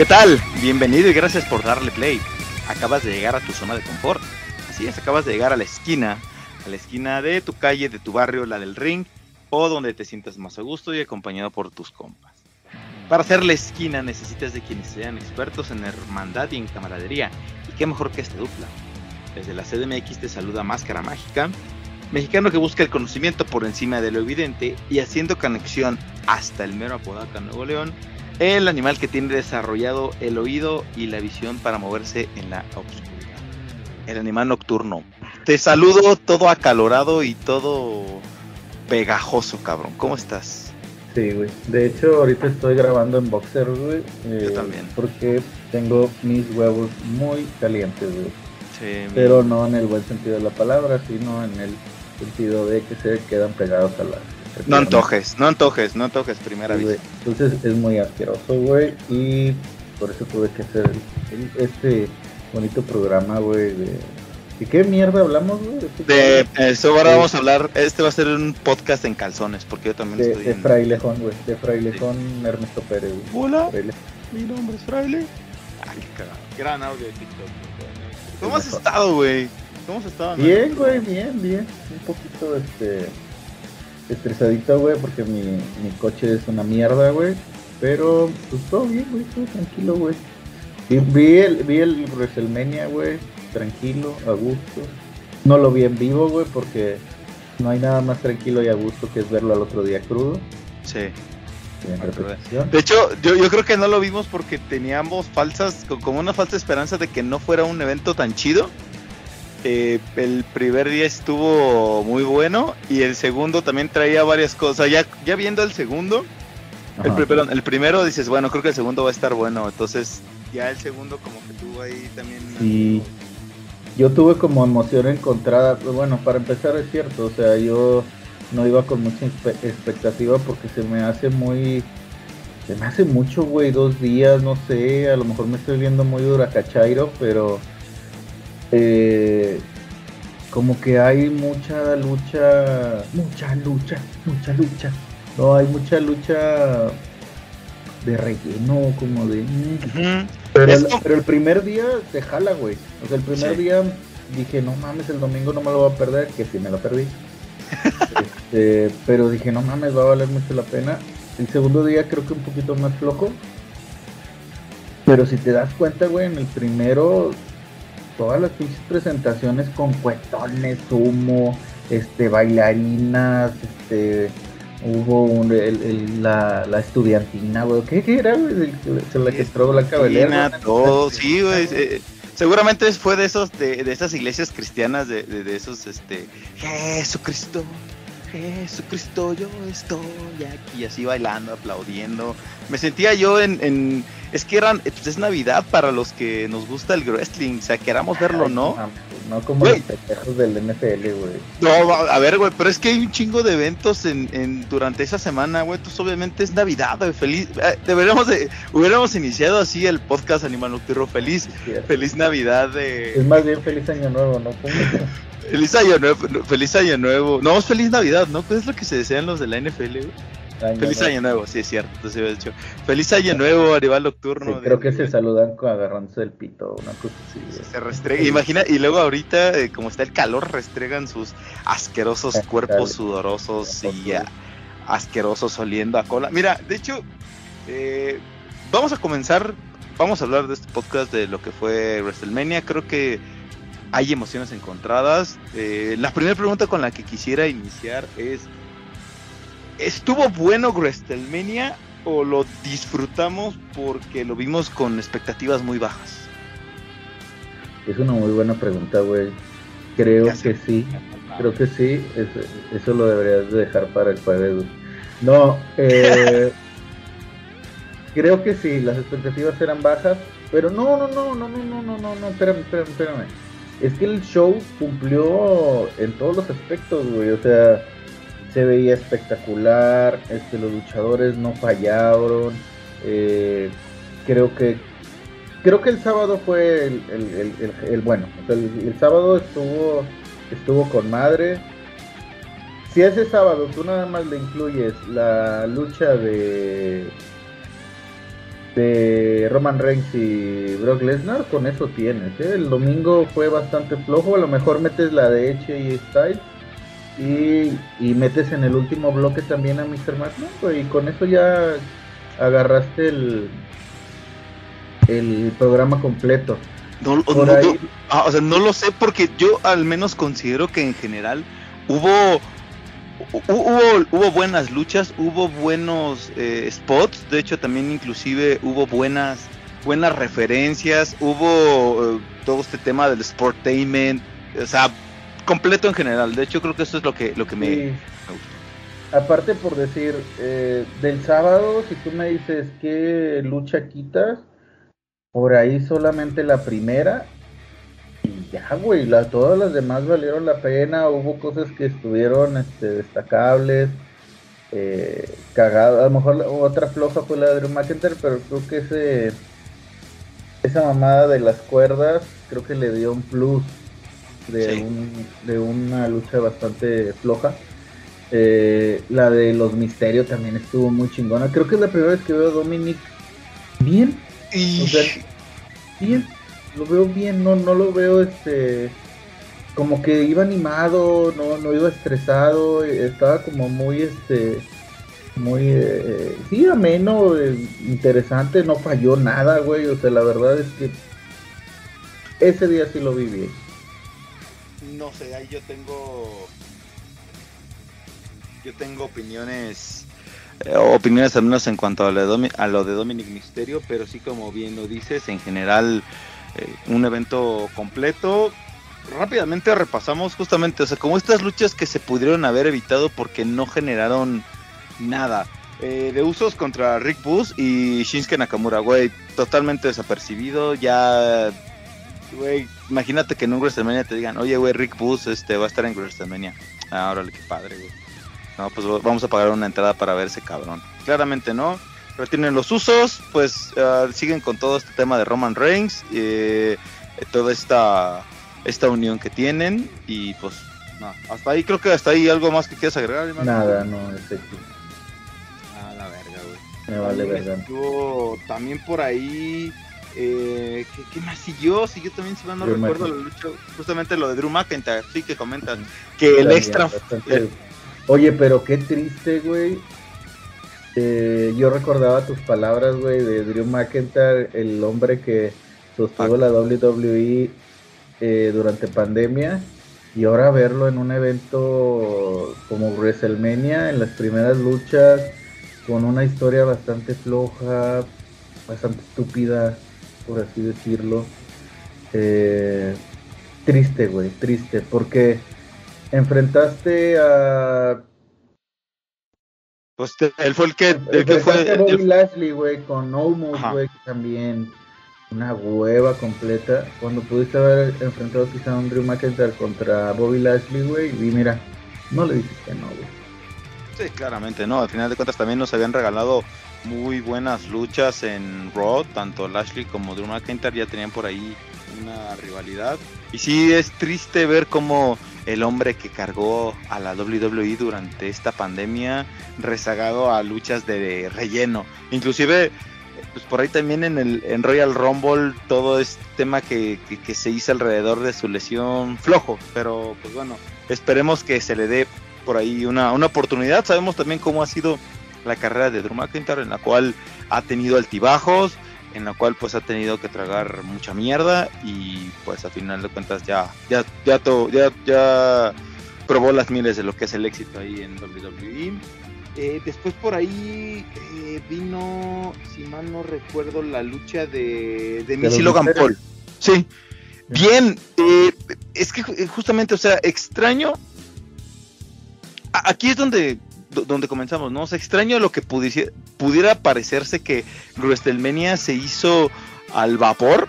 ¿Qué tal? Bienvenido y gracias por darle play. Acabas de llegar a tu zona de confort. Así es, acabas de llegar a la esquina, a la esquina de tu calle, de tu barrio, la del ring, o donde te sientas más a gusto y acompañado por tus compas. Para hacer la esquina necesitas de quienes sean expertos en hermandad y en camaradería. Y qué mejor que esta dupla. Desde la CDMX te saluda Máscara Mágica, mexicano que busca el conocimiento por encima de lo evidente y haciendo conexión hasta el mero Apodaca, Nuevo León, el animal que tiene desarrollado el oído y la visión para moverse en la oscuridad. El animal nocturno. Te saludo todo acalorado y todo pegajoso, cabrón. ¿Cómo estás? Sí, güey. De hecho, ahorita estoy grabando en boxer, güey. Yo eh, también. Porque tengo mis huevos muy calientes, güey. Sí, Pero no en el buen sentido de la palabra, sino en el sentido de que se quedan pegados a la... No antojes, no antojes, no antojes, primera Sí, vez. Entonces es muy asqueroso, güey. Y por eso tuve que hacer el- este bonito programa, güey. De... ¿Y qué mierda hablamos, güey? De eso ahora Sí. vamos a hablar, este va a ser un podcast en calzones, porque yo también de, estoy de en... Frailejón, güey. De Frailejón Ernesto Pérez, güey. Hola, Fraile- mi nombre es Fraile. Ah, qué cagado. Gran audio de TikTok. güey. ¿Cómo has estado, güey? ¿Cómo has estado? Bien, güey, bien, bien. Un poquito, este, estresadito, güey, porque mi, mi coche es una mierda, güey. Pero, pues todo bien, güey, todo tranquilo, güey. Vi, vi el, vi el WrestleMania, güey, tranquilo, a gusto. No lo vi en vivo, güey, porque no hay nada más tranquilo y a gusto que es verlo al otro día crudo. Sí. De hecho, yo, yo creo que no lo vimos porque teníamos falsas, co- como una falsa esperanza de que no fuera un evento tan chido. Eh, el primer día estuvo muy bueno y el segundo también traía varias cosas. Ya, ya viendo el segundo, el, perdón, primero dices, bueno, creo que el segundo va a estar bueno. Entonces, ya el segundo como que tuvo ahí también... Sí. Yo tuve como emoción encontrada, pero bueno, para empezar es cierto, o sea, yo no iba con mucha expectativa porque se me hace muy, se me hace mucho, güey, dos días, no sé, a lo mejor me estoy viendo muy duracachairo, pero eh, como que hay mucha lucha, mucha lucha, mucha lucha, no, hay mucha lucha de relleno, como de... pero, el, como- pero el primer día te jala, güey. O sea, el primer Sí. día dije, no mames, el domingo no me lo voy a perder, que sí me lo perdí. Este, pero dije, no mames, va a valer mucho la pena. El segundo día creo que un poquito más flojo. Pero si te das cuenta, güey, en el primero, todas las pinches presentaciones con cuetones, humo, este, bailarinas, este, hubo un- el- el- la, la estudiantina, güey. ¿Qué, qué era, güey? Se la que Belair, Cristina, güey. todo, sí, güey. eh, seguramente fue de esos, de, de esas iglesias cristianas, de, de, de esos, este, Jesucristo, Jesucristo, yo estoy aquí, así bailando, aplaudiendo. Me sentía yo en, en es que eran, pues es Navidad para los que nos gusta el wrestling, o sea, queramos verlo, ¿no? No como los pendejos del NFL, güey. No, a ver, güey, pero es que hay un chingo de eventos en, en durante esa semana, güey. Entonces, obviamente es Navidad, güey. Feliz. eh, deberíamos de. Hubiéramos iniciado así el podcast Animal Nocturno. Feliz. Feliz Navidad Es de. más bien feliz año nuevo, ¿no? Feliz Año Nuevo. Feliz Año Nuevo. No, es Feliz Navidad, ¿no? ¿Qué es lo que se desean los de la NFL, güey? Año Feliz nuevo. Año Nuevo, sí, es cierto. Entonces, he dicho. Feliz Año Nuevo, Sí, Nocturno. creo de- que se saludan con agarrándose el pito, una cosa así. güey. Se restrega, imagina, y luego ahorita, eh, como está el calor, restregan sus asquerosos Ah, cuerpos dale. sudorosos y Por ah, asquerosos oliendo a cola. Mira, de hecho, eh, vamos a comenzar, vamos a hablar de este podcast de lo que fue WrestleMania. Creo que hay emociones encontradas. Eh, la primera pregunta con la que quisiera iniciar es, ¿estuvo bueno WrestleMania o lo disfrutamos porque lo vimos con expectativas muy bajas? Es una muy buena pregunta, güey. Creo que sí. Creo que sí. es- eso lo deberías de dejar para el jueves. güey. No, eh, creo que sí, las expectativas eran bajas, pero no, no, no, no, no, no, no, no, no, espérame, espérame, espérame. Es que el show cumplió en todos los aspectos, güey, o sea, se veía espectacular, este, los luchadores no fallaron, eh, creo que creo que el sábado fue el, bueno, el, sábado estuvo estuvo con madre, si ese sábado tú nada más le incluyes la lucha de de Roman Reigns y Brock Lesnar, con eso tienes. ¿eh? El domingo fue bastante flojo, a lo mejor metes la de Eche y Styles y, y, metes en el último bloque también a Mr. McMahon, y con eso ya agarraste el, el programa completo. No, ah, o sea, no lo sé porque yo al menos considero que en general hubo hubo, hubo buenas luchas, hubo buenos eh, spots, de hecho también inclusive hubo buenas buenas referencias, hubo eh, todo este tema del sportainment, o sea, completo en general. De hecho creo que eso es lo que lo que me, Aparte por decir, eh, del sábado, si tú me dices qué lucha quitas, por ahí solamente la primera ya, güey, la, todas las demás valieron la pena, hubo cosas que estuvieron este, destacables, eh, cagadas, a lo mejor otra floja fue la de Drew McIntyre, pero creo que ese esa mamada de las cuerdas creo que le dio un plus de, un, de una lucha bastante floja. Eh, la de los misterios también estuvo muy chingona. Creo que es la primera vez que veo a Dominic bien. O sea, bien lo veo bien, no, no lo veo este como que iba animado, no, no iba estresado, estaba como muy este muy eh, sí ameno, eh, interesante, no falló nada, güey, o sea, la verdad es que ese día sí lo vi bien. No sé, ahí yo tengo yo tengo opiniones eh, opiniones al menos en cuanto a lo, de a lo de Dominic Misterio, pero sí como bien lo dices, en general eh, un evento completo. Rápidamente repasamos justamente, o sea, como estas luchas que se pudieron haber evitado porque no generaron nada. Eh, de usos contra Rick Bus y Shinsuke Nakamura, güey, totalmente desapercibido. Ya, güey, imagínate que en un WrestleMania te digan, oye, güey, Rick Bus este, va a estar en WrestleMania. Ah, órale, qué padre, güey. No, pues vamos a pagar una entrada para ver ese cabrón. Claramente no retienen los usos, pues ah, siguen con todo este tema de Roman Reigns, eh, toda esta, esta unión que tienen y pues no, hasta ahí creo que hasta ahí algo más que quieras agregar. Nada, no, es Ah, la verga, güey. Me vale verga. también por ahí... Eh, ¿qué, más siguió? Siguió también, si no recuerdo, la lucha, justamente lo de Drew McIntyre, sí que comentan que el extra... Oye, pero qué triste, güey, eh, yo recordaba tus palabras, güey, de Drew McIntyre, el hombre que sostuvo la WWE eh, durante pandemia. Y ahora verlo en un evento como WrestleMania, en las primeras luchas, con una historia bastante floja, bastante estúpida, por así decirlo. Eh, triste, güey, triste, porque enfrentaste a pues él fue el que, el que fue. Bobby Lashley, güey, con Omos, güey, también una hueva completa. Cuando pudiste haber enfrentado quizá a un Drew McIntyre contra Bobby Lashley, güey, y mira, no le dices que no, güey. Sí, claramente no. Al final de cuentas también nos habían regalado muy buenas luchas en Raw, tanto Lashley como Drew McIntyre ya tenían por ahí una rivalidad. Y sí es triste ver cómo el hombre que cargó a la WWE durante esta pandemia rezagado a luchas de relleno. Inclusive, pues por ahí también en el en Royal Rumble todo este tema que, que, se hizo alrededor de su lesión flojo. Pero pues bueno, esperemos que se le dé por ahí una, una oportunidad. Sabemos también cómo ha sido la carrera de Drew McIntyre, en la cual ha tenido altibajos, en la cual pues ha tenido que tragar mucha mierda y pues a final de cuentas ya ya ya ya, ya probó las miles de lo que es el éxito ahí en WWE. Eh, después por ahí eh, vino, si mal no recuerdo, la lucha de, de Missy Logan Paul. Sí. Bien, eh, es que justamente, o sea, extraño. aquí es donde donde comenzamos, ¿no? O sea, extraño lo que pudiera parecerse que WrestleMania se hizo al vapor.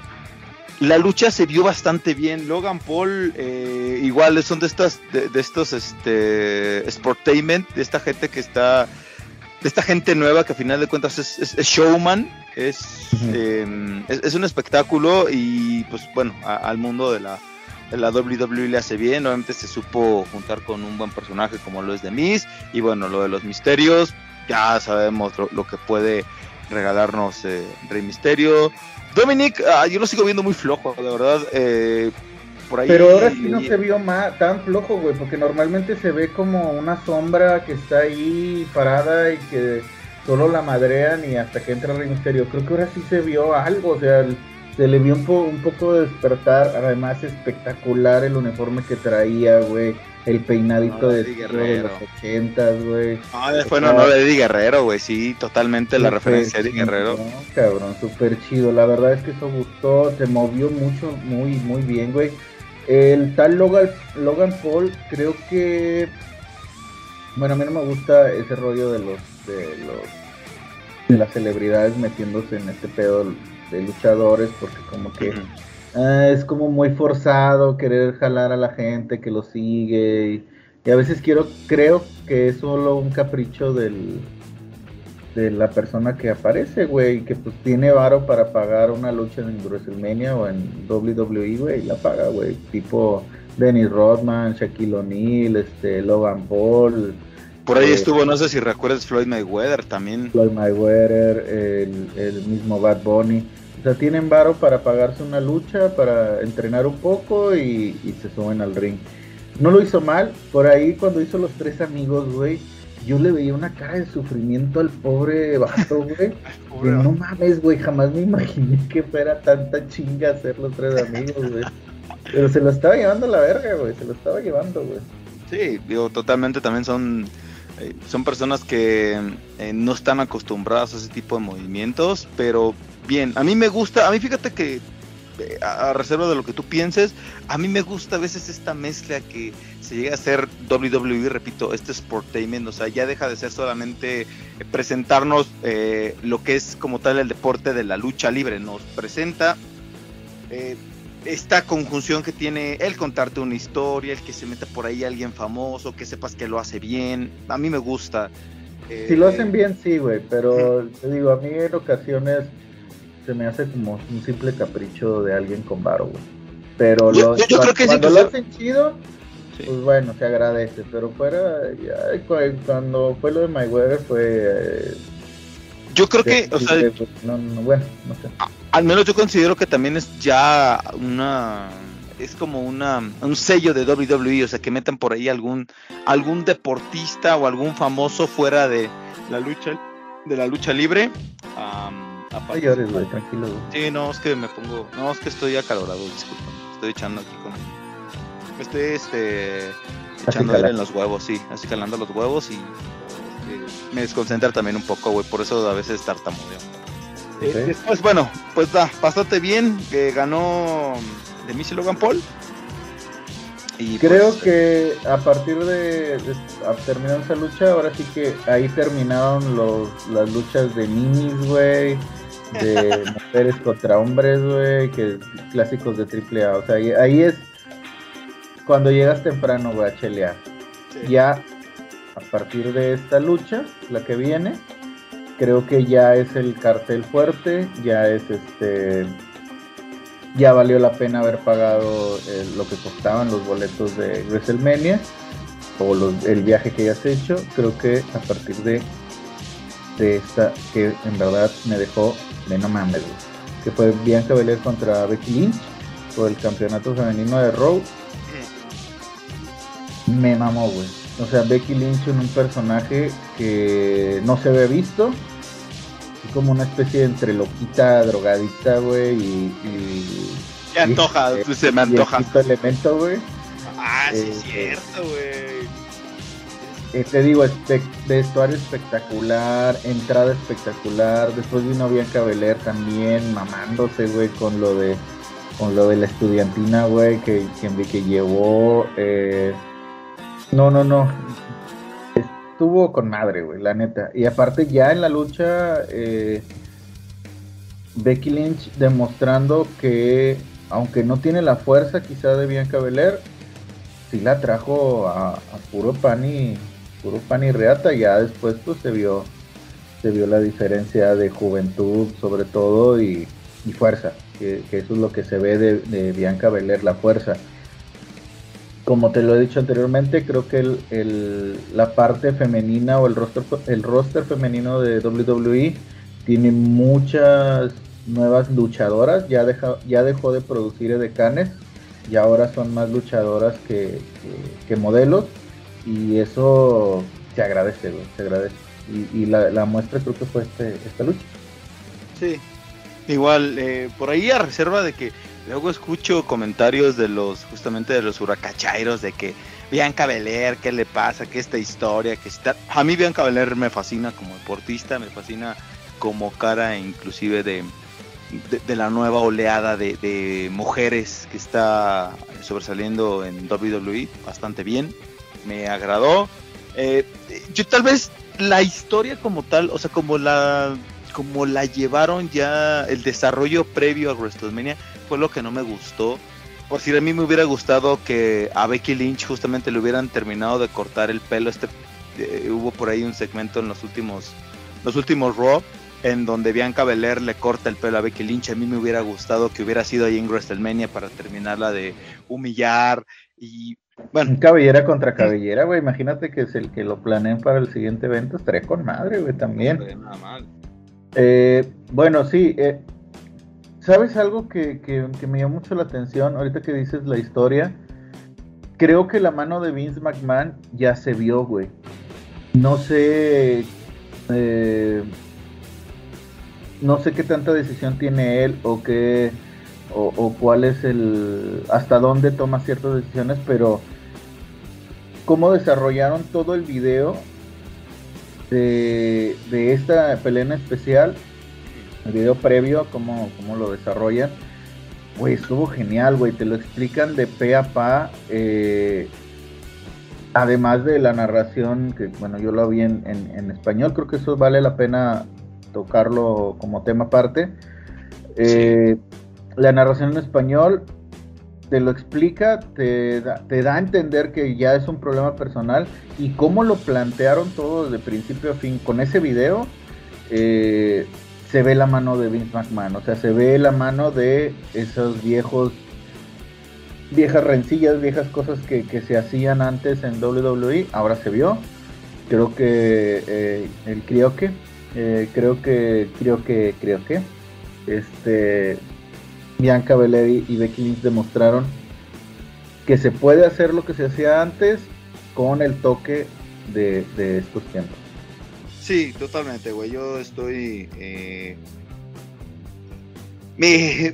La lucha se vio bastante bien. Logan Paul, eh, igual son de estas, de, estos, este, sportainment, de esta gente que está, de esta gente nueva que a final de cuentas es, showman, em, es, es, un espectáculo y pues bueno, al mundo de la, la WWE le hace bien, obviamente se supo juntar con un buen personaje como lo es de Miz, y bueno, lo de los misterios, ya sabemos lo, que puede regalarnos eh, Rey Misterio. Dominic, ah, yo lo sigo viendo muy flojo, de verdad. Eh, por ahí, Pero ahora sí no se vio más, tan flojo, güey, porque normalmente se ve como una sombra que está ahí parada y que solo la madrean y hasta que entra Rey Misterio. Creo que ahora sí se vio algo, o sea, el, se le vio un, un poco de despertar, además espectacular el uniforme que traía, güey. El peinadito de, de, los ochentas, güey. Ah, después no, no, de Eddie Guerrero, güey, sí, totalmente la referencia de Eddie Guerrero. cabrón, súper chido, la verdad es que eso gustó, se movió mucho, muy, muy bien, güey. El tal Logan, Logan Paul, creo que, bueno, a mí no me gusta ese rollo de los, de los, de las celebridades metiéndose en este pedo de luchadores porque como que ah, es como muy forzado querer jalar a la gente que lo sigue y, a veces quiero creo que es solo un capricho del de la persona que aparece, güey, que pues tiene varo para pagar una lucha en WrestleMania o en WWE, güey, la paga, güey, tipo Dennis Rodman, Shaquille O'Neal, este, Logan Paul, por ahí eh, estuvo, no sé si recuerdas Floyd Mayweather también. Floyd Mayweather, el, el mismo Bad Bunny. O sea, tienen varo para pagarse una lucha, para entrenar un poco y, se suben al ring. No lo hizo mal. Por ahí cuando hizo los tres amigos, güey, yo le veía una cara de sufrimiento al pobre vato, güey. no mames, güey, jamás me imaginé que fuera tanta chinga hacer los tres amigos, güey. Pero se lo estaba llevando a la verga, güey. Se lo estaba llevando, güey. Sí, digo, totalmente también son eh, son personas que eh, no están acostumbradas a ese tipo de movimientos, pero bien, a mí me gusta, a mí fíjate que eh, a, reserva de lo que tú pienses, a mí me gusta a veces esta mezcla que se llega a hacer WWE, repito, este sportainment, o sea, ya deja de ser solamente presentarnos lo que es como tal el deporte de la lucha libre, nos presenta esta conjunción que tiene el contarte una historia, el que se meta por ahí alguien famoso, que sepas que lo hace bien, a mí me gusta. si lo hacen eh, bien, sí, güey, pero te digo, a mí en ocasiones se me hace como un simple capricho de alguien con varo, güey. Pero lo, cuando, lo hacen chido, pues bueno, se agradece, pero fuera, ya, cuando fue lo de Mayweather fue... Eh, yo creo que, o sea, bueno, no sé. Al menos yo considero que también es ya una es como una un sello de WWE, o sea, que metan por ahí algún algún deportista o algún famoso fuera de la lucha de la lucha libre. Um, tranquilo. Sí, no, es que me pongo, no, es que estoy acalorado, disculpa. Estoy echando aquí con estoy este echando en los huevos, sí, así calando los huevos y me desconcentra también un poco, güey, por eso a veces tartamudeo. Eh, después, bueno, pues da, bastante bien, que ganó de Missy Logan Paul. Y Creo pues, que a partir de, terminar esa lucha, ahora sí que ahí terminaron los, las luchas de minis, güey, de mujeres contra hombres, güey, que clásicos de triple A. O sea, ahí, es cuando llegas temprano, güey, a chelear. Ya a partir de esta lucha, la que viene, creo que ya es el cartel fuerte, ya es este, ya valió la pena haber pagado eh, lo que costaban los boletos de WrestleMania o el viaje que hayas hecho. Creo que a partir de, de esta, que en verdad me dejó de no mames, que fue Bianca Belair contra Becky Lynch por el campeonato femenino de Raw. Me mamó, güey o sea, Becky Lynch en un personaje que no se había visto. Como una especie de entre loquita, drogadita, güey, y, y... Me antoja, se me antoja. elemento, güey. Ah, sí, es eh, cierto, güey. Eh, te digo, vestuario espectacular, entrada espectacular. Después vino Bianca Belair también mamándose, güey, con lo de con lo de la estudiantina, güey, que, que, que llevó. Eh, no, no, no. Estuvo con madre, güey, la neta. Y aparte ya en la lucha, eh, Becky Lynch demostrando que, aunque no tiene la fuerza quizá de Bianca Belair, sí la trajo a, puro pan y puro pan y reata. Ya después pues se vio, se vio la diferencia de juventud sobre todo y, fuerza, que, eso es lo que se ve de, de Bianca Belair, la fuerza como te lo he dicho anteriormente, creo que el, la parte femenina o el roster, el roster femenino de WWE tiene muchas nuevas luchadoras. Ya, deja, ya dejó de producir edecanes y ahora son más luchadoras que, modelos. Y eso se agradece, se agradece. Y, la, muestra creo que fue este, esta lucha. Sí, igual, eh, por ahí a reserva de que Luego escucho comentarios de los, justamente de los huracachairos, de que Bianca Belair, ¿qué le pasa? ¿Qué esta historia? que está... A mí Bianca Belair me fascina como deportista, me fascina como cara inclusive de, de, la nueva oleada de, mujeres que está sobresaliendo en WWE bastante bien. Me agradó. Eh, yo tal vez la historia como tal, o sea, como la como la llevaron ya el desarrollo previo a WrestleMania fue lo que no me gustó. Por si a mí me hubiera gustado que a Becky Lynch justamente le hubieran terminado de cortar el pelo. Este eh, hubo por ahí un segmento en los últimos los últimos Raw en donde Bianca Belair le corta el pelo a Becky Lynch. A mí me hubiera gustado que hubiera sido ahí en WrestleMania para terminarla de humillar y bueno. Cabellera contra cabellera, güey. Imagínate que es el que lo planeen para el siguiente evento. Estaría con madre, güey, también. nada mal. Eh, bueno, sí, eh, ¿Sabes algo que, me llamó mucho la atención ahorita que dices la historia? Creo que la mano de Vince McMahon ya se vio, güey. No sé. Eh, no sé qué tanta decisión tiene él o qué. O, cuál es el. hasta dónde toma ciertas decisiones, pero. Cómo desarrollaron todo el video de, de esta pelea especial el video previo, cómo, cómo lo desarrollan. Güey, estuvo genial, güey. Te lo explican de pe a pa. Eh, además de la narración, que bueno, yo lo vi en, español, creo que eso vale la pena tocarlo como tema aparte. Eh, la narración en español te lo explica, te da, te da, a entender que ya es un problema personal y cómo lo plantearon todo de principio a fin con ese video. Eh, se ve la mano de Vince McMahon, o sea, se ve la mano de esos viejos, viejas rencillas, viejas cosas que, se hacían antes en WWE, ahora se vio. Creo que eh, el creo que, eh, creo que, creo que, creo que, este, Bianca Belair y Becky Lynch demostraron que se puede hacer lo que se hacía antes con el toque de, de estos tiempos. Sí, totalmente, güey. Yo estoy. Eh, me,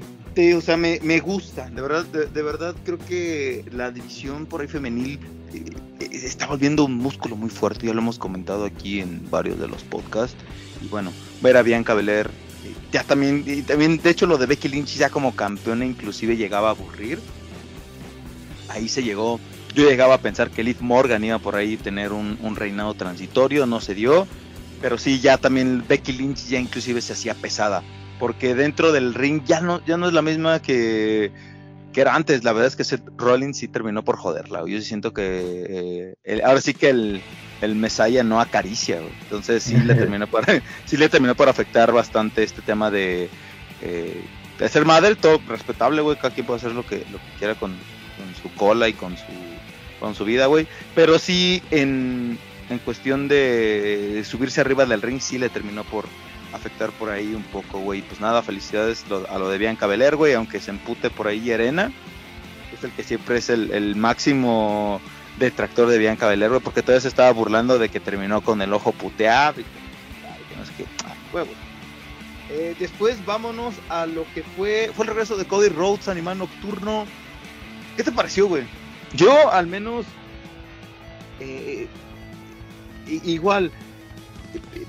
o sea, me, gusta. De verdad, de, verdad, creo que la división por ahí femenil eh, eh, está volviendo un músculo muy fuerte. Ya lo hemos comentado aquí en varios de los podcasts. Y bueno, ver a Bianca Belair. Ya también, y también, de hecho, lo de Becky Lynch ya como campeona, inclusive llegaba a aburrir. Ahí se llegó. Yo llegaba a pensar que Liv Morgan iba por ahí a tener un reinado transitorio, no se dio pero sí, ya también Becky Lynch ya inclusive se hacía pesada. Porque dentro del ring ya no, ya no es la misma que, que era antes. La verdad es que Seth Rollins sí terminó por joderla. Yo siento que eh, ahora sí que el, el Messiah no acaricia. Entonces sí le, terminó por, sí le terminó por afectar bastante este tema de, eh, de ser madre. Todo respetable, güey. Cada quien puede hacer lo que, lo que quiera con, con su cola y con su, con su vida, güey. Pero sí en en cuestión de subirse arriba del ring sí le terminó por afectar por ahí un poco, güey. Pues nada, felicidades a lo de Bianca Belair, güey, aunque se empute por ahí Arena. Es el que siempre es el, máximo detractor de Bianca Belair, güey, porque todavía se estaba burlando de que terminó con el ojo puteado y no es que, ah, eh, después vámonos a lo que fue fue el regreso de Cody Rhodes, animal nocturno. ¿Qué te pareció, güey? Yo al menos eh, igual,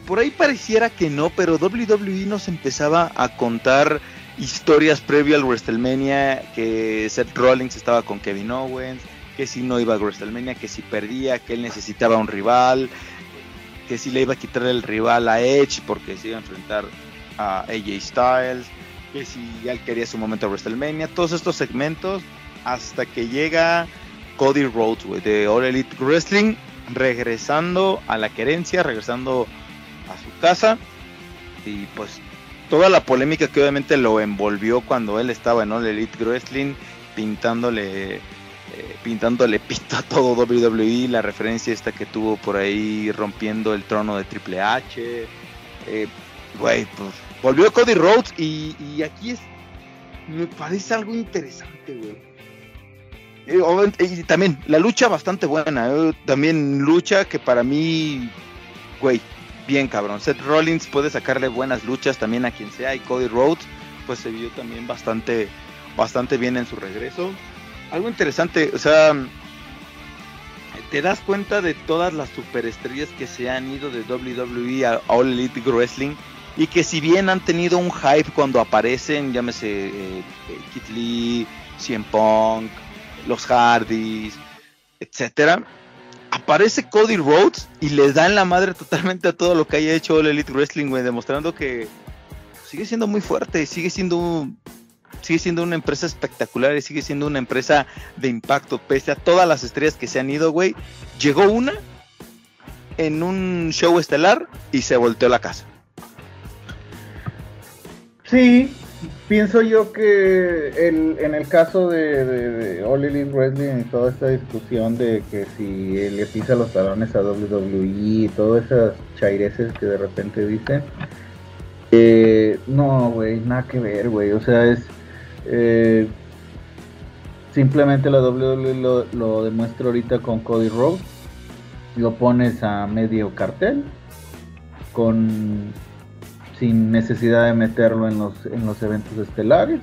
por ahí pareciera que no, pero WWE nos empezaba a contar historias previo al WrestleMania, que Seth Rollins estaba con Kevin Owens, que si no iba a WrestleMania, que si perdía, que él necesitaba un rival. que si le iba a quitar el rival a Edge porque se iba a enfrentar a AJ Styles, que si él quería su momento a WrestleMania, todos estos segmentos hasta que llega Cody Rhodes, de All Elite Wrestling, regresando a la querencia, regresando a su casa y pues toda la polémica que obviamente lo envolvió cuando él estaba en All Elite Wrestling pintándole eh, pintándole pito a todo WWE, la referencia esta que tuvo por ahí rompiendo el trono de Triple H. Eh, güey, pues volvió Cody Rhodes y, y, aquí es me parece algo interesante, güey. Eh, y también la lucha bastante buena, también lucha que para mí, güey, bien cabrón. Seth Rollins puede sacarle buenas luchas también a quien sea y Cody Rhodes pues se vio también bastante bastante bien en su regreso. Algo interesante, o sea, te das cuenta de todas las superestrellas que se han ido de WWE a All Elite Wrestling y que si bien han tenido un hype cuando aparecen, llámese eh, eh Kit Lee, CM Punk, los Hardys, etcétera, aparece Cody Rhodes y le da en la madre totalmente a todo lo que haya hecho All Elite Wrestling, güey, demostrando que sigue siendo muy fuerte, sigue siendo sigue siendo una empresa espectacular y sigue siendo una empresa de impacto, pese a todas las estrellas que se han ido, güey. Llegó una en un show estelar y se volteó la casa. Sí, pienso yo que en el caso de, de, All Elite Wrestling y toda esta discusión de que si le pisa los talones a WWE y todas esas chaireces que de repente dicen, eh, no, güey, nada que ver, güey. O sea, es eh, simplemente la WWE lo, lo, demuestra ahorita con Cody Rhodes. Lo pones a medio cartel. Con sin necesidad de meterlo en los, en los eventos estelares.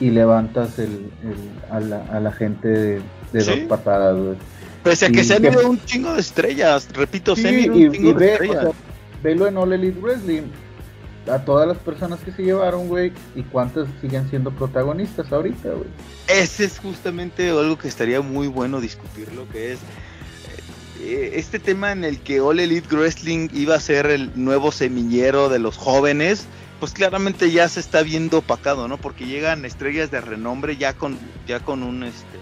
Y levantas el, a, la, gente de, dos patadas, Pese a que se han ido un chingo de estrellas, repito, se han ido un chingo de estrellas. velo en All Elite Wrestling a todas las personas que se llevaron, güey, y cuántas siguen siendo protagonistas ahorita, güey. Ese es justamente algo que estaría muy bueno discutir, lo que es este tema en el que All Elite Wrestling iba a ser el nuevo semillero de los jóvenes, pues claramente ya se está viendo opacado, ¿no? Porque llegan estrellas de renombre ya con ya con un este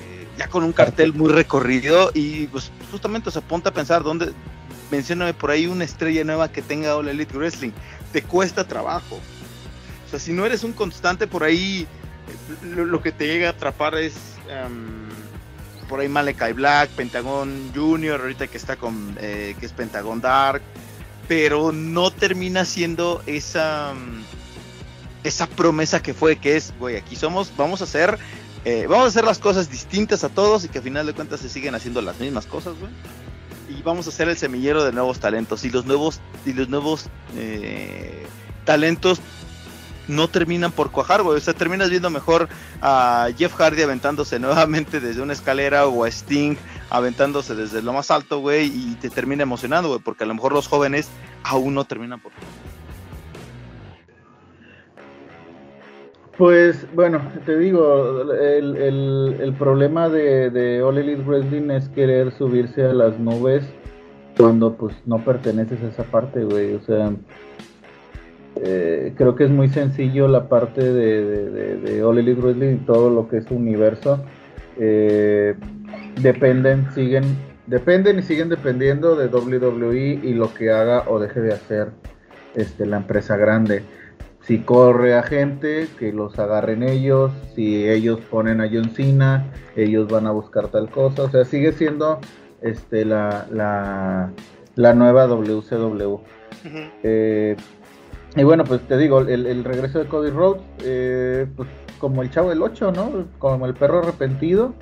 eh, ya con un cartel muy recorrido y pues justamente se ponte a pensar dónde mencióname por ahí una estrella nueva que tenga All Elite Wrestling. Te cuesta trabajo. O sea, si no eres un constante por ahí, lo, que te llega a atrapar es em, por ahí Malakai Black, Pentagon Junior, ahorita que está con, eh, que es Pentagon Dark, pero no termina siendo esa, em, esa promesa que fue, que es, güey, aquí somos, vamos a hacer, eh, vamos a hacer las cosas distintas a todos y que al final de cuentas se siguen haciendo las mismas cosas, güey. Y vamos a ser el semillero de nuevos talentos y los nuevos y los nuevos eh, talentos no terminan por cuajar, güey. O sea, terminas viendo mejor a Jeff Hardy aventándose nuevamente desde una escalera o a Sting aventándose desde lo más alto, güey, y te termina emocionando, güey, porque a lo mejor los jóvenes aún no terminan por Pues bueno, te digo, el, problema de, de, All Elite Wrestling es querer subirse a las nubes cuando pues no perteneces a esa parte, güey. O sea, eh, creo que es muy sencillo la parte de, de, All Elite Wrestling y todo lo que es su universo. Eh, dependen, siguen, dependen y siguen dependiendo de WWE y lo que haga o deje de hacer este, la empresa grande si corre a gente, que los agarren ellos, si ellos ponen a John Cena, ellos van a buscar tal cosa, o sea, sigue siendo este la, la, nueva WCW. Eh, y bueno, pues te digo, el, regreso de Cody Rhodes, eh, pues como el chavo del 8, ¿no? Como el perro arrepentido.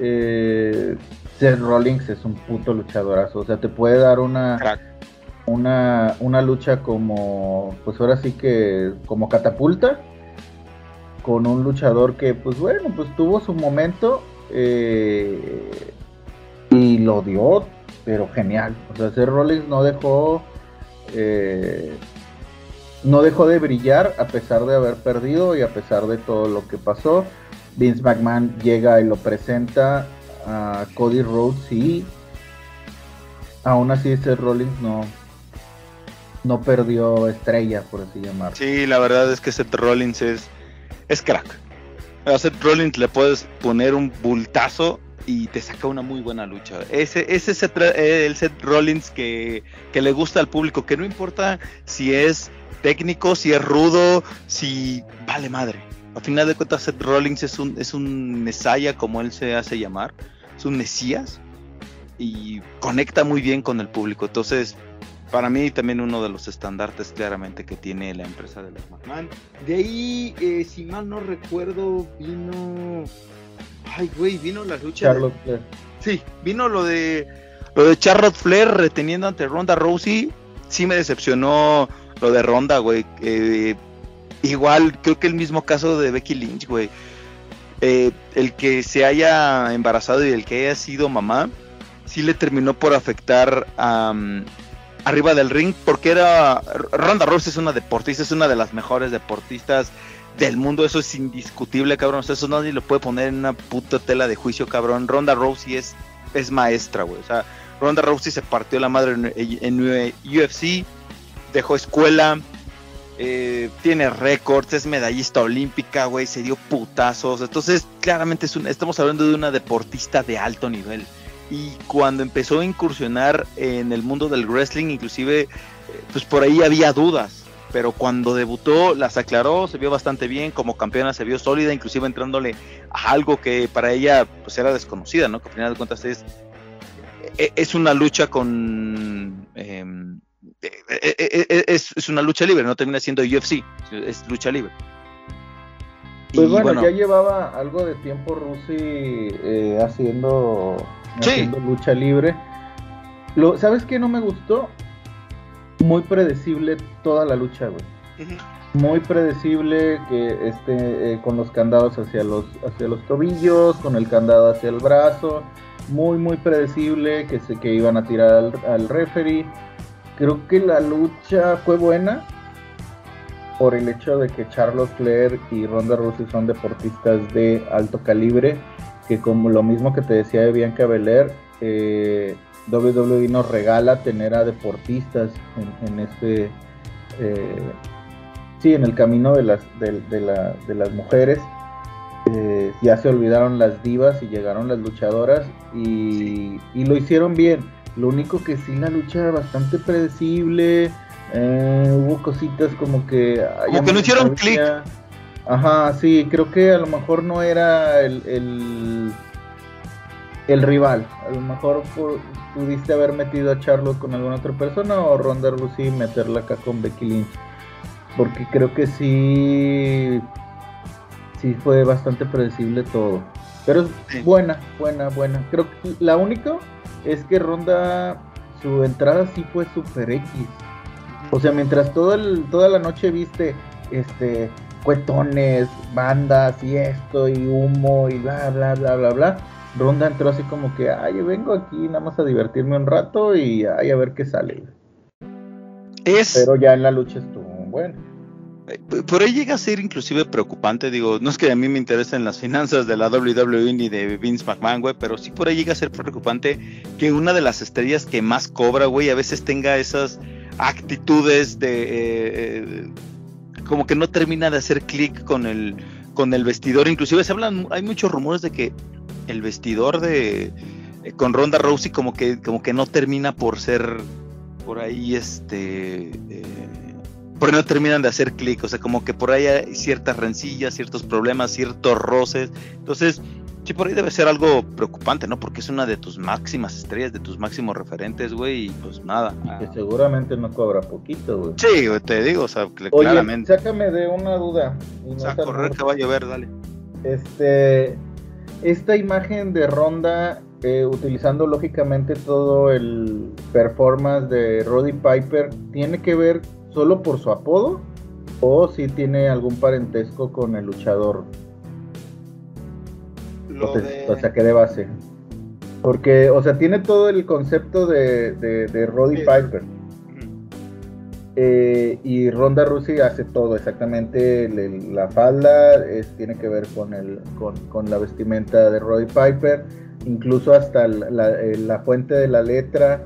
Eh, Seth Rollins es un puto luchadorazo, o sea, te puede dar una una, una lucha como, pues ahora sí que como catapulta, con un luchador que, pues bueno, pues tuvo su momento eh, y lo dio, pero genial. O sea, Seth Rollins no dejó, eh, no dejó de brillar a pesar de haber perdido y a pesar de todo lo que pasó. Vince McMahon llega y lo presenta a Cody Rhodes y aún así Seth Rollins no, no perdió estrella, por así llamarlo. Sí, la verdad es que Seth Rollins es, es crack. A Seth Rollins le puedes poner un bultazo y te saca una muy buena lucha. Ese, ese es el Seth Rollins que, que le gusta al público, que no importa si es técnico, si es rudo, si vale madre. A final de cuentas, Seth Rollins es un, es un Messiah, como él se hace llamar, es un Mesías y conecta muy bien con el público. Entonces, para mí también uno de los estandartes claramente que tiene la empresa de los McMahon. De ahí, eh, si mal no recuerdo, vino... Ay, güey, vino la lucha... Charlotte Flair. Sí, vino lo de lo de Charlotte Flair reteniendo ante Ronda Rousey. Sí me decepcionó lo de Ronda, güey. Eh, igual, creo que el mismo caso de Becky Lynch, güey. Eh, el que se haya embarazado y el que haya sido mamá, sí le terminó por afectar arriba del ring, porque era Ronda Rousey es una deportista, es una de las mejores deportistas del mundo, eso es indiscutible, cabrón, eso nadie lo puede poner en una puta tela de juicio, cabrón. Ronda Rousey es, es maestra, güey, o sea, Ronda Rousey se partió la madre en, UFC, dejó escuela, eh, tiene récords, es medallista olímpica, güey, se dio putazos, entonces claramente es estamos hablando de una deportista de alto nivel. Y cuando empezó a incursionar en el mundo del wrestling, inclusive, eh, pues por ahí había dudas, pero cuando debutó las aclaró, se vio bastante bien, como campeona se vio sólida, inclusive entrándole a algo que para ella pues era desconocida, ¿no? Que al final de cuentas es, e, es una lucha con... Em, e, e, es, es, una lucha libre, no termina siendo UFC, es lucha libre. Pues bueno, ya llevaba algo de tiempo Rusi eh, haciendo haciendo lucha libre. Lo, ¿Sabes qué no me gustó? Muy predecible toda la lucha, güey. Muy predecible que este eh, con los candados hacia los hacia los tobillos, con el candado hacia el brazo, muy muy predecible que se que iban a tirar al, al referee. Creo que la lucha fue buena por el hecho de que Charlotte Flair y Ronda Rousey son deportistas de alto calibre que como lo mismo que te decía de Bianca Belair, eh, WWE nos regala tener a deportistas en, este, eh, sí, en el camino de las, de, las mujeres. Eh, ya se olvidaron las divas y llegaron las luchadoras y, lo hicieron bien. Lo único que sí, la lucha era bastante predecible. hubo cositas como que. Como que no hicieron clic. Ajá, sí, creo que a lo mejor no era el, el, rival. A lo mejor pudiste haber metido a Charlotte con alguna otra persona o Ronda Rousey y meterla acá con Becky Lynch. Porque creo que sí, sí fue bastante predecible todo. Pero es buena, buena, buena. Creo que la única es que Ronda, su entrada sí fue super X. O sea, mientras todo el, toda la noche viste este cuetones, bandas y esto y humo y bla, bla, bla, bla, bla. Ronda entró así como que, ay, vengo aquí nada más a divertirme un rato y ay, a ver qué sale. Es... Pero ya en la lucha estuvo bueno. Eh, por ahí llega a ser inclusive preocupante, digo, no es que a mí me interesen las finanzas de la WWE ni de Vince McMahon, güey, pero sí por ahí llega a ser preocupante que una de las estrellas que más cobra, güey, a veces tenga esas actitudes de... Eh, eh, como que no termina de hacer clic con el, con el vestidor. Inclusive se hablan, hay muchos rumores de que el vestidor de con Ronda Rousey como que, como que no termina por ser por ahí este ahí no terminan de hacer clic, o sea, como que por ahí hay ciertas rencillas, ciertos problemas, ciertos roces. Entonces, Sí, por ahí debe ser algo preocupante, ¿no? Porque es una de tus máximas estrellas, de tus máximos referentes, güey, y pues nada. que seguramente no cobra poquito, güey. Sí, güey, te digo, o sea, Oye, claramente. sácame de una duda. o sea, correr que va a llover, dale. Este, esta imagen de Ronda, eh, utilizando lógicamente todo el performance de Roddy Piper, ¿tiene que ver solo por su apodo? ¿O si tiene algún parentesco con el luchador o sea, que de base. Porque, o sea, tiene todo el concepto de, de, Roddy Piper. Eh, y Ronda Rousey hace todo exactamente. la falda tiene que ver con, el, con, la vestimenta de Roddy Piper. Incluso hasta la, eh, la, fuente de la letra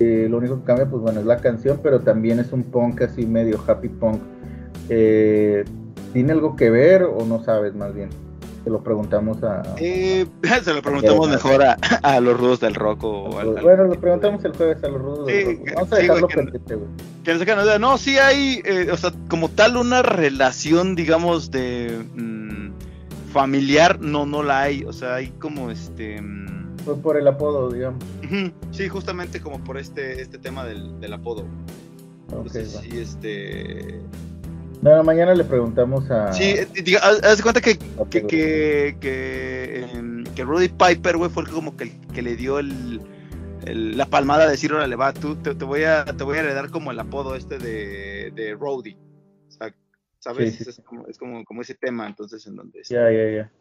Eh, lo único que cambia, pues bueno, es la canción, pero también es un punk así medio happy punk. Eh, ¿Tiene algo que ver o no sabes más bien? Se lo preguntamos a... Eh, se lo preguntamos mejor a, a, los rudos del rock o al, Bueno, lo preguntamos el jueves a los rudos del rock. Vamos a dejarlo sí, pendiente, güey. Que no, no, sí hay, eh, o sea, como tal una relación, digamos, de mmm, familiar, no, no la hay. O sea, hay como este... Fue por el apodo, digamos. Sí, justamente como por este, este tema del, del apodo. Entonces, okay, sí, este... No, mañana le preguntamos a. Sí, eh, diga, haz de cuenta que, que, que, que, que Rudy Piper, güey, fue como que, que le dio el, el, la palmada de decir, órale, va, tú te, te, voy a, te voy a heredar como el apodo este de, de Rudy. O sea, ¿sabes? Sí, sí. Es, como, es como, como, ese tema, entonces, en donde. Ya, ya, ya.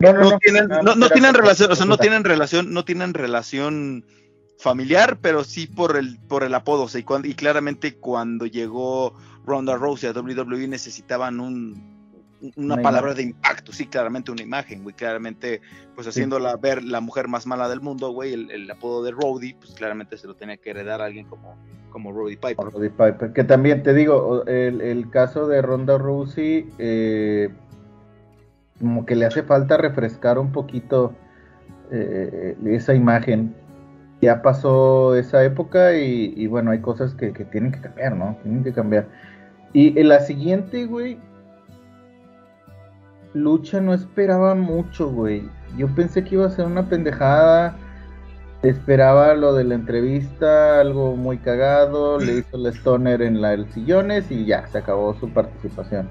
No, no, no, tienen, no, no tienen relación, o sea, no tienen relación, no tienen relación familiar, pero sí por el, por el apodo. O sea, y, cuando, y claramente cuando llegó Ronda Rousey a WWE necesitaban un, una, una palabra imagen. de impacto, sí, claramente una imagen, güey, claramente, pues haciéndola sí. ver la mujer más mala del mundo, güey, el, el, apodo de Roddy, pues claramente se lo tenía que heredar a alguien como, como Roddy Piper. Roddy Piper, que también te digo, el, el caso de Ronda Rousey, eh, como que le hace falta refrescar un poquito eh, esa imagen. Ya pasó esa época y, y bueno, hay cosas que, que tienen que cambiar, ¿no? Tienen que cambiar. Y en la siguiente, güey, lucha no esperaba mucho, güey. Yo pensé que iba a ser una pendejada. Esperaba lo de la entrevista, algo muy cagado. Le hizo el stoner en la del sillones y ya, se acabó su participación.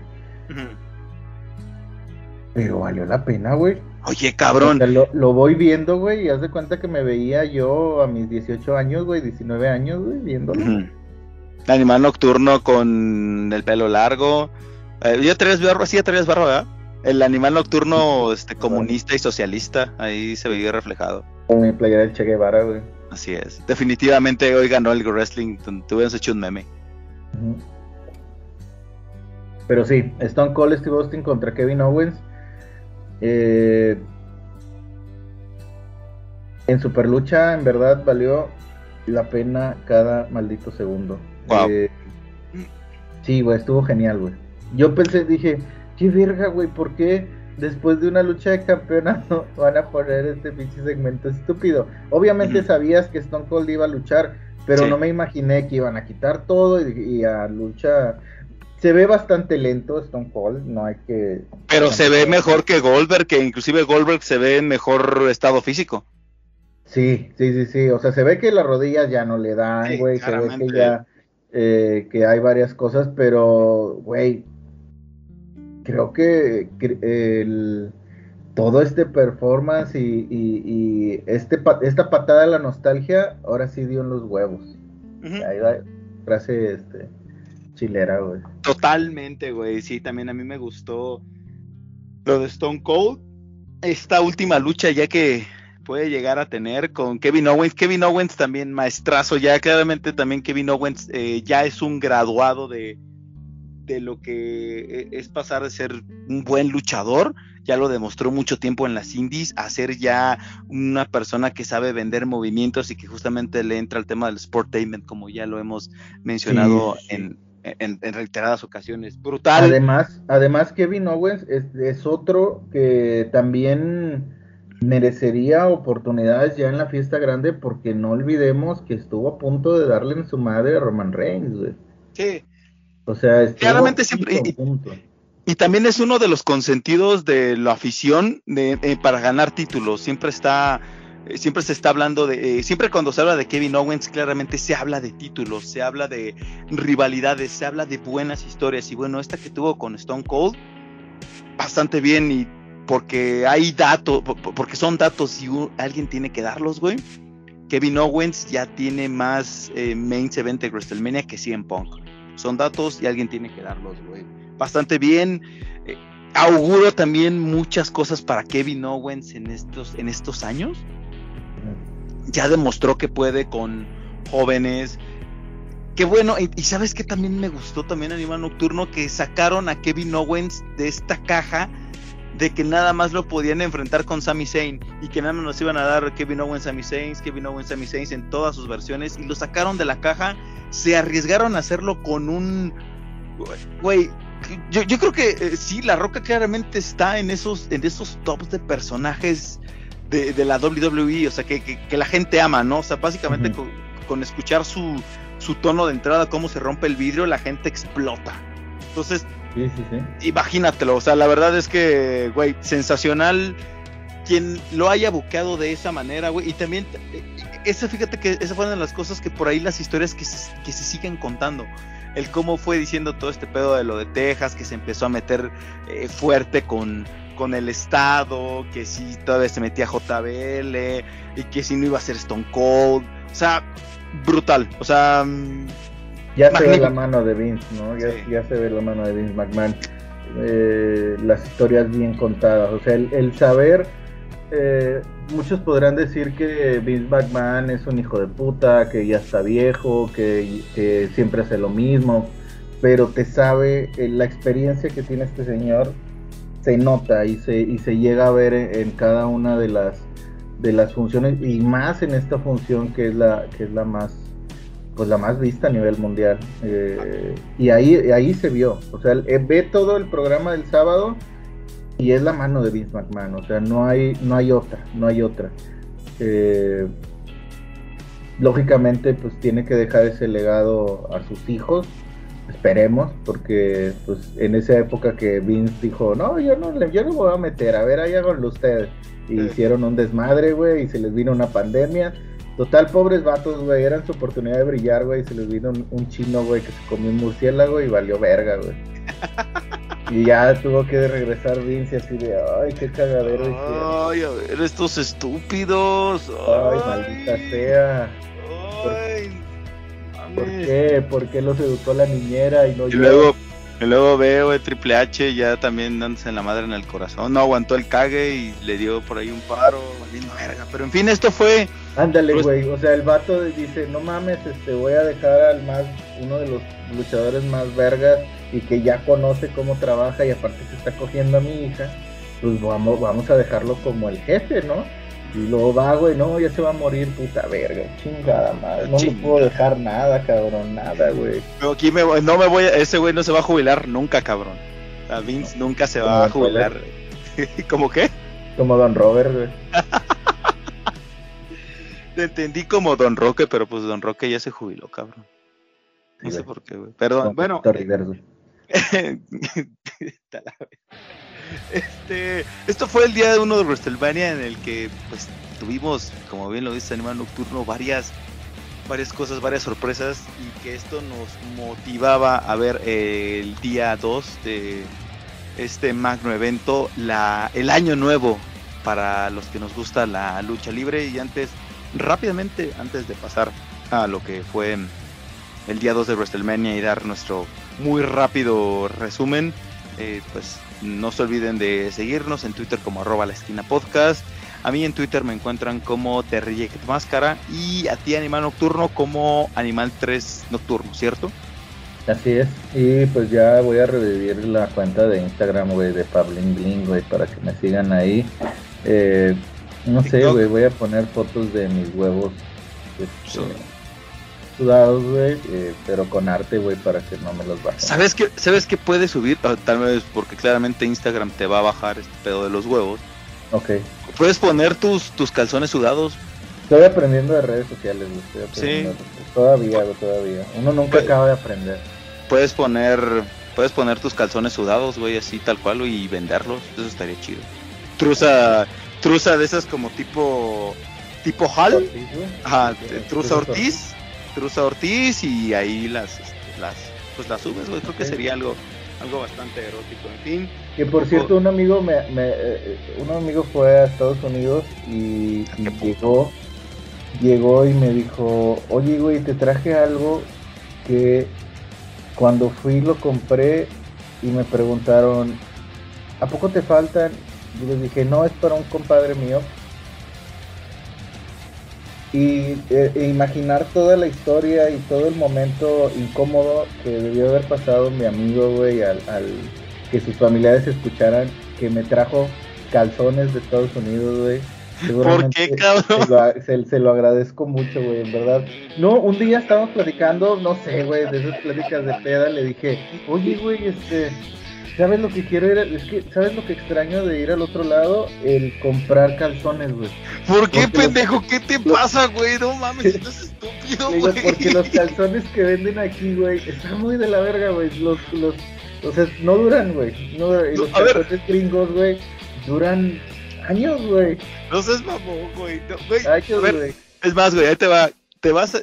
Uh -huh. Pero valió la pena, güey. Oye, cabrón. O sea, lo, lo, voy viendo, güey, y haz de cuenta que me veía yo a mis 18 años, güey, 19 años, güey, viéndolo. Uh -huh. Animal nocturno con el pelo largo. Eh, ya traes barro, sí, ya traes barro, ¿verdad? El animal nocturno este, comunista y socialista, ahí se veía reflejado. Con mi playera del Che Guevara, güey. Así es. Definitivamente hoy ganó el wrestling. Te hubieras hecho un meme. Uh -huh. Pero sí, Stone Cold Steve Austin contra Kevin Owens. Eh, en Super Lucha, en verdad, valió la pena cada maldito segundo. Wow. Eh, sí, güey, estuvo genial, güey. Yo pensé, dije, qué verga, güey, ¿por qué después de una lucha de campeonato van a poner este pinche segmento estúpido? Obviamente uh -huh. sabías que Stone Cold iba a luchar, pero sí. no me imaginé que iban a quitar todo y, y a lucha. Se ve bastante lento Stone Cold, no hay que. Pero no, se ve mejor que Goldberg, que inclusive Goldberg se ve en mejor estado físico. Sí, sí, sí, sí. O sea, se ve que las rodillas ya no le dan, güey. Sí, se ve que ya. Eh, que hay varias cosas, pero, güey, creo que, que el, todo este performance y, y, y, este, esta patada de la nostalgia ahora sí dio en los huevos. Uh -huh. Ahí va, frase este, chilera, güey. Totalmente, güey. Sí, también a mí me gustó lo de Stone Cold. Esta última lucha ya que puede llegar a tener con Kevin Owens. Kevin Owens también maestrazo, ya claramente también Kevin Owens eh, ya es un graduado de, de lo que eh, es pasar de ser un buen luchador, ya lo demostró mucho tiempo en las indies, a ser ya una persona que sabe vender movimientos y que justamente le entra al tema del sportainment, como ya lo hemos mencionado sí, sí. En, en, en, reiteradas ocasiones. Brutal. Además, además Kevin Owens es, es otro que también merecería oportunidades ya en la fiesta grande porque no olvidemos que estuvo a punto de darle en su madre a Roman Reigns, güey. Sí. O sea, claramente siempre y, y, también es uno de los consentidos de la afición de, eh, para ganar títulos. Siempre está eh, siempre se está hablando de, eh, siempre cuando se habla de Kevin Owens, claramente se habla de títulos, se habla de rivalidades, se habla de buenas historias. Y bueno, esta que tuvo con Stone Cold, bastante bien y porque hay datos, porque son datos y alguien tiene que darlos, güey. Kevin Owens ya tiene más main event de WrestleMania que 100 Punk. Son datos y alguien tiene que darlos, güey. Bastante bien. Eh, auguro también muchas cosas para Kevin Owens en estos, en estos años. Ya demostró que puede con jóvenes. Qué bueno, y, sabes que también me gustó también Animal Nocturno que sacaron a Kevin Owens de esta caja de que nada más lo podían enfrentar con Sami Zayn y que nada más nos iban a dar Kevin Owens, Sami Zayn, Kevin Owens, Sami Zayn en todas sus versiones y lo sacaron de la caja, se arriesgaron a hacerlo con un güey, yo, yo, creo que eh, sí, La Roca claramente está en esos, en esos tops de personajes de, de la WWE, o sea, que, que, la gente ama, ¿no? O sea, básicamente con, con, escuchar su, su tono de entrada, cómo se rompe el vidrio, la gente explota. Entonces, sí, sí, sí. imagínatelo, o sea, la verdad es que, güey, sensacional quien lo haya buqueado de esa manera, güey, y también, eh, esa, fíjate que esa fue una de las cosas que por ahí las historias que que se siguen contando el cómo fue diciendo todo este pedo de lo de Texas, que se empezó a meter eh, fuerte con, con el Estado, que si todavía se metía JBL y que si no iba a ser Stone Cold. O sea, brutal. O sea... Ya se ve la mano de Vince, ¿no? Ya, se ve la mano de Vince McMahon. Eh, las historias bien contadas. O sea, el, saber... Eh, muchos podrán decir que Vince McMahon es un hijo de puta, que ya está viejo, que, siempre hace lo mismo, pero te sabe, eh, la experiencia que tiene este señor se nota y se, y se llega a ver en, cada una de las, de las funciones y más en esta función que es la, que es la más pues la más vista a nivel mundial eh, y ahí, ahí se vio, o sea, ve todo el programa del sábado y es la mano de Vince McMahon, o sea, no hay, no hay otra, no hay otra. Eh, lógicamente, pues tiene que dejar ese legado a sus hijos, esperemos, porque pues en esa época que Vince dijo, no, yo no, yo no me voy a meter, a ver, ahí háganlo ustedes. Y hicieron un desmadre, güey, y se les vino una pandemia. Total, pobres vatos, güey, eran su oportunidad de brillar, güey, se les vino un, un chino, güey, que se comió un murciélago y valió verga, güey. Y ya tuvo que regresar Vince así de, ay, qué cagadero. Ay, a ver, estos estúpidos. Ay, maldita sea. Ay, ¿Por, qué? ¿Por qué los educó la niñera y no y Luego, y luego veo el Triple H ya también dándose en la madre en el corazón. No aguantó el cague y le dio por ahí un paro. Verga. Pero en fin, esto fue. Ándale, pues güey. O sea, el vato dice: No mames, este, voy a dejar al más. Uno de los luchadores más vergas y que ya conoce cómo trabaja y aparte se está cogiendo a mi hija, pues vamos, vamos a dejarlo como el jefe, ¿no? Y luego va, güey, no, ya se va a morir, puta verga, chingada madre. No le puedo dejar nada, cabrón, nada, güey. Pero aquí me, no me voy, a, ese güey no se va a jubilar nunca, cabrón. A Vince nunca se va a jubilar. ¿Cómo qué? Como Don Robert, güey. Te entendí como Don Roque, pero pues Don Roque ya se jubiló, cabrón. No sé por qué, güey. Perdón, bueno. este, esto fue el día de uno de WrestleMania en el que pues tuvimos, como bien lo dice Animal Nocturno, varias varias cosas, varias sorpresas y que esto nos motivaba a ver el día 2 de este magno evento, la, el año nuevo para los que nos gusta la lucha libre y antes, rápidamente, antes de pasar a lo que fue el día 2 de WrestleMania y dar nuestro muy rápido resumen, eh, pues no se olviden de seguirnos en Twitter como arroba la esquina podcast. A mí en Twitter me encuentran como Terry Máscara y a ti Animal Nocturno como Animal 3 Nocturno, ¿cierto? Así es, y pues ya voy a revivir la cuenta de Instagram, de Pablin Bling, para que me sigan ahí. Eh, no sé, güey, voy a poner fotos de mis huevos. Este, sudados, güey, eh, pero con arte, güey, para que no me los bajen. ¿Sabes qué, ¿Sabes qué puedes subir? Ah, tal vez porque claramente Instagram te va a bajar este pedo de los huevos. Ok. Puedes poner tus, tus calzones sudados. Estoy aprendiendo de redes sociales, güey. sí. Todavía, todavía. Uno nunca acaba de aprender. Puedes poner puedes poner tus calzones sudados, güey, así tal cual, y venderlos. Eso estaría chido. Truza, truza de esas como tipo tipo Hal. Ajá, truza Ortiz Truza Ortiz y ahí las, este, las, pues las subes, Creo que sería algo, algo bastante erótico, en fin. Que por cierto, un amigo me, eh, un amigo fue a Estados Unidos y, llegó, llegó y me dijo, oye, güey, te traje algo que cuando fui lo compré y me preguntaron, ¿a poco te faltan? Y les dije, no, es para un compadre mío y eh, imaginar toda la historia y todo el momento incómodo que debió haber pasado mi amigo, güey, al, que sus familiares escucharan que me trajo calzones de Estados Unidos, güey. ¿Por qué, cabrón? Se lo, agradezco mucho, güey, en verdad. No, un día estábamos platicando, no sé, güey, de esas pláticas de peda, le dije, oye, güey, este, ¿sabes lo que quiero ir? es que, ¿sabes lo que extraño de ir al otro lado? El comprar calzones, güey. ¿Por qué, pendejo? ¿Qué te pasa, güey? No mames, estás estúpido, güey. Porque los calzones que venden aquí, güey, están muy de la verga, güey. Los, los, o sea, no duran, güey. No, los calzones gringos, güey, duran años, güey. No seas mamón, güey. güey. güey. Es más, güey, ahí te va. Te vas, a,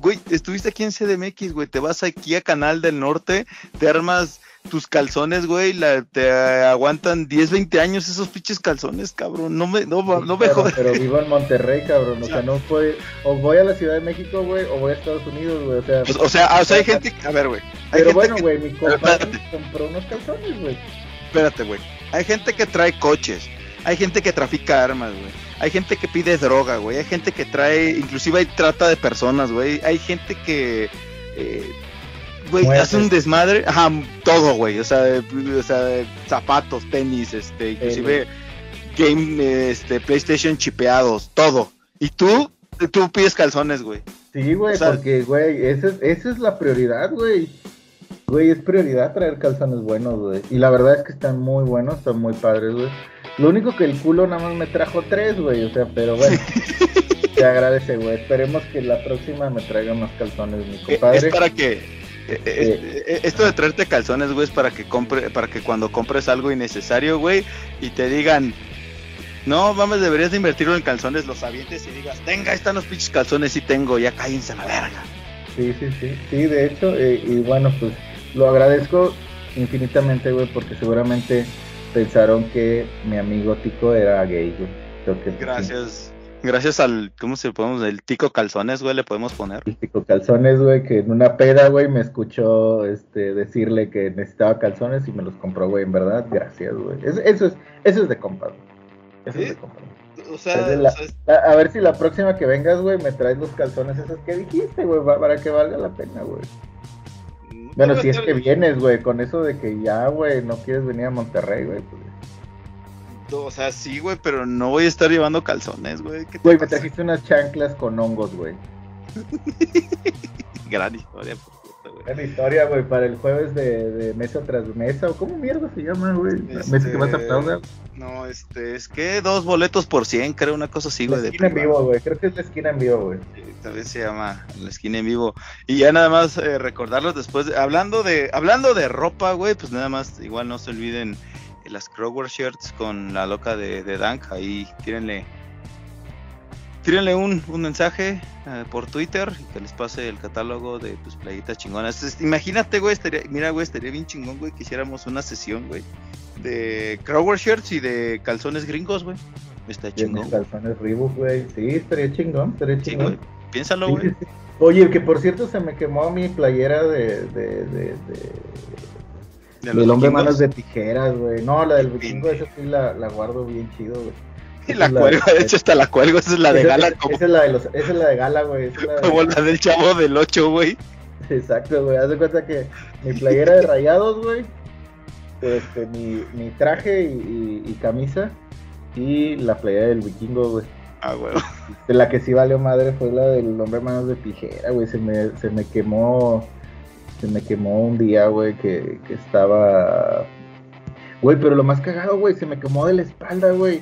güey, estuviste aquí en CDMX, güey, te vas aquí a Canal del Norte, te armas tus calzones, güey, la, te aguantan 10, 20 años esos pinches calzones, cabrón. No me, no, no me jodas. Pero vivo en Monterrey, cabrón. O sea, no puede. O voy a la Ciudad de México, güey, o voy a Estados Unidos, güey. O sea, pues, o, sea, o sea, hay gente. A ver, güey. Pero bueno, güey, mi compadre compró unos calzones, güey. Espérate, güey. Hay gente que trae coches. Hay gente que trafica armas, güey. Hay gente que pide droga, güey. Hay gente que trae, inclusive hay trata de personas, güey. Hay gente que, eh, güey, hace un desmadre. Ajá, todo, güey. O sea, o sea, zapatos, tenis, este, inclusive game, este, PlayStation chipeados, todo. Y tú, tú pides calzones, güey. Sí, güey, porque, güey, esa es la prioridad, güey. Güey, es prioridad traer calzones buenos, güey. Y la verdad es que están muy buenos, están muy padres, güey. Lo único que el culo nada más me trajo tres, güey. O sea, pero bueno. te agradece, güey. Esperemos que la próxima me traiga más calzones, mi compadre. Es para que. Eh, eh, eh, esto de traerte calzones, güey, es para que compre, para que cuando compres algo innecesario, güey, y te digan, no, vamos, deberías de invertirlo en calzones, los avientes y digas, tenga, están los pinches calzones, y tengo, ya cállense a la verga. Sí, sí, sí, sí, de hecho, y bueno, pues lo agradezco infinitamente, güey, porque seguramente pensaron que mi amigo Tico era gay, güey. gracias. Gracias al, ¿cómo se podemos? El Tico Calzones, güey, le podemos poner. El Tico Calzones, güey, que en una peda, güey, me escuchó este, decirle que necesitaba calzones y me los compró, güey, en verdad, gracias, güey. Eso, es, eso es de compa, Eso es de compa. O sea, a ver si la próxima que vengas, güey, me traes los calzones esos que dijiste, güey, para que valga la pena, güey. Bueno, si es que vienes, güey, con eso de que ya, güey, no quieres venir a Monterrey, güey. Pues... O sea, sí, güey, pero no voy a estar llevando calzones, güey. Güey, me trajiste unas chanclas con hongos, güey. Gran historia, Gran historia, güey, para el jueves de, de, mesa tras mesa, o cómo mierda se llama, güey. Mesa que vas a este, aplaudir. No, este, es que dos boletos por cien, creo, una cosa así, güey. La esquina en vivo, güey, creo que es la esquina en vivo, güey. tal vez se llama la esquina en vivo. Y ya nada más eh, recordarlos después, hablando de, hablando de ropa, güey, pues nada más, igual no se olviden las Kroger shirts con la loca de, de Dank, ahí tírenle tírenle un, un mensaje eh, por Twitter y que les pase el catálogo de tus playitas chingonas. imagínate, güey, estaría, mira, güey, estaría bien chingón, güey, que hiciéramos una sesión, güey, de Crower shirts y de calzones gringos, güey. Está chingón. calzones Reebok, güey. Sí, estaría chingón, estaría chingón. Piénsalo, güey. Oye, que por cierto se me quemó mi playera de, de, de, de del hombre manos de tijeras, güey. No, la del vikingo, esa sí la, la guardo bien chido, güey. La cuelgo, de hecho hasta la cuelgo, esa es la de gala. Esa es la de, los, esa es la de gala, güey. Como la del chavo del 8, güey. Exacto, güey. Haz de cuenta que mi playera de rayados, güey. Este, mi, mi traje y, y, camisa. Y la playera del vikingo, güey. Ah, güey. De la que sí valió madre fue la del hombre manos de tijera, güey. Se me, se me quemó. Se me quemó un día, güey, que, que estaba. Güey, pero lo más cagado, güey, se me quemó de la espalda, güey.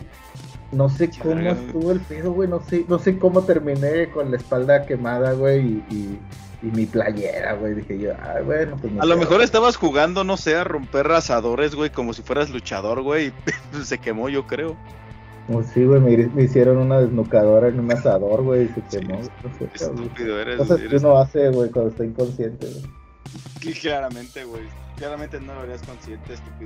No sé cómo estuvo el pedo, güey. No sé, no sé cómo terminé con la espalda quemada, güey. Y, y, mi playera, güey. Dije yo, ah, bueno, pues A lo mejor estabas jugando, no sé, a romper asadores, güey, como si fueras luchador, güey. Y se quemó, yo creo. Pues sí, güey, me, hicieron una desnucadora en un asador, güey, y se quemó. estúpido eres. Cosas que uno hace, güey, cuando está inconsciente, güey. Claramente, güey. Claramente no lo harías consciente, estúpido.